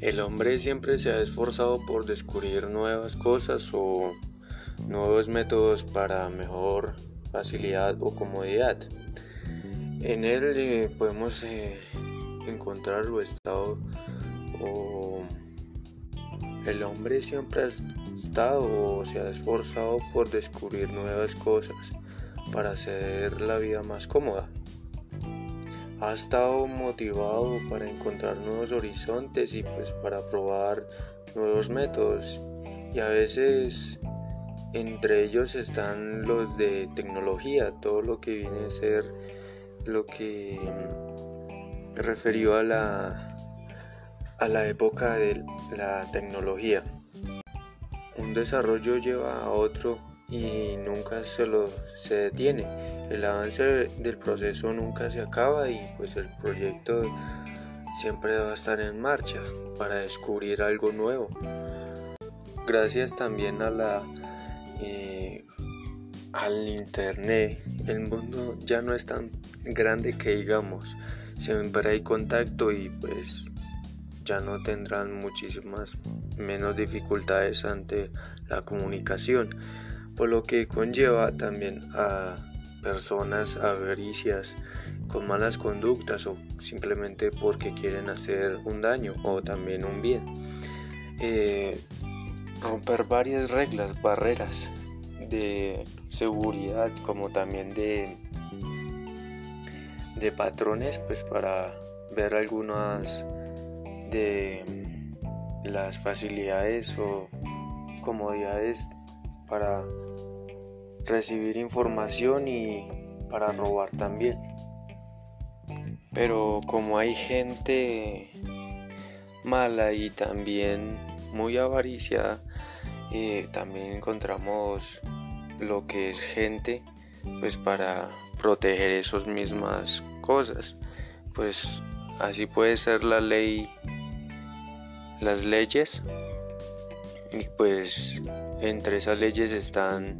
El hombre siempre se ha esforzado por descubrir nuevas cosas o nuevos métodos para mejor facilidad o comodidad. En él eh, podemos eh, encontrar lo estado o el hombre siempre ha estado o se ha esforzado por descubrir nuevas cosas para hacer la vida más cómoda ha estado motivado para encontrar nuevos horizontes y pues para probar nuevos métodos y a veces entre ellos están los de tecnología, todo lo que viene a ser lo que referió a la a la época de la tecnología. Un desarrollo lleva a otro y nunca se lo se detiene. El avance del proceso nunca se acaba y pues el proyecto siempre va a estar en marcha para descubrir algo nuevo. Gracias también a la eh, al internet, el mundo ya no es tan grande que digamos, siempre hay contacto y pues ya no tendrán muchísimas menos dificultades ante la comunicación por lo que conlleva también a personas avaricias con malas conductas o simplemente porque quieren hacer un daño o también un bien. Eh, romper varias reglas, barreras de seguridad como también de, de patrones pues para ver algunas de las facilidades o comodidades para recibir información y para robar también. Pero como hay gente mala y también muy avariciada, eh, también encontramos lo que es gente pues para proteger esas mismas cosas. Pues así puede ser la ley, las leyes y pues entre esas leyes están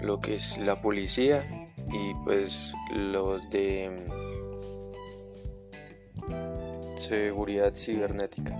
lo que es la policía y pues los de seguridad cibernética.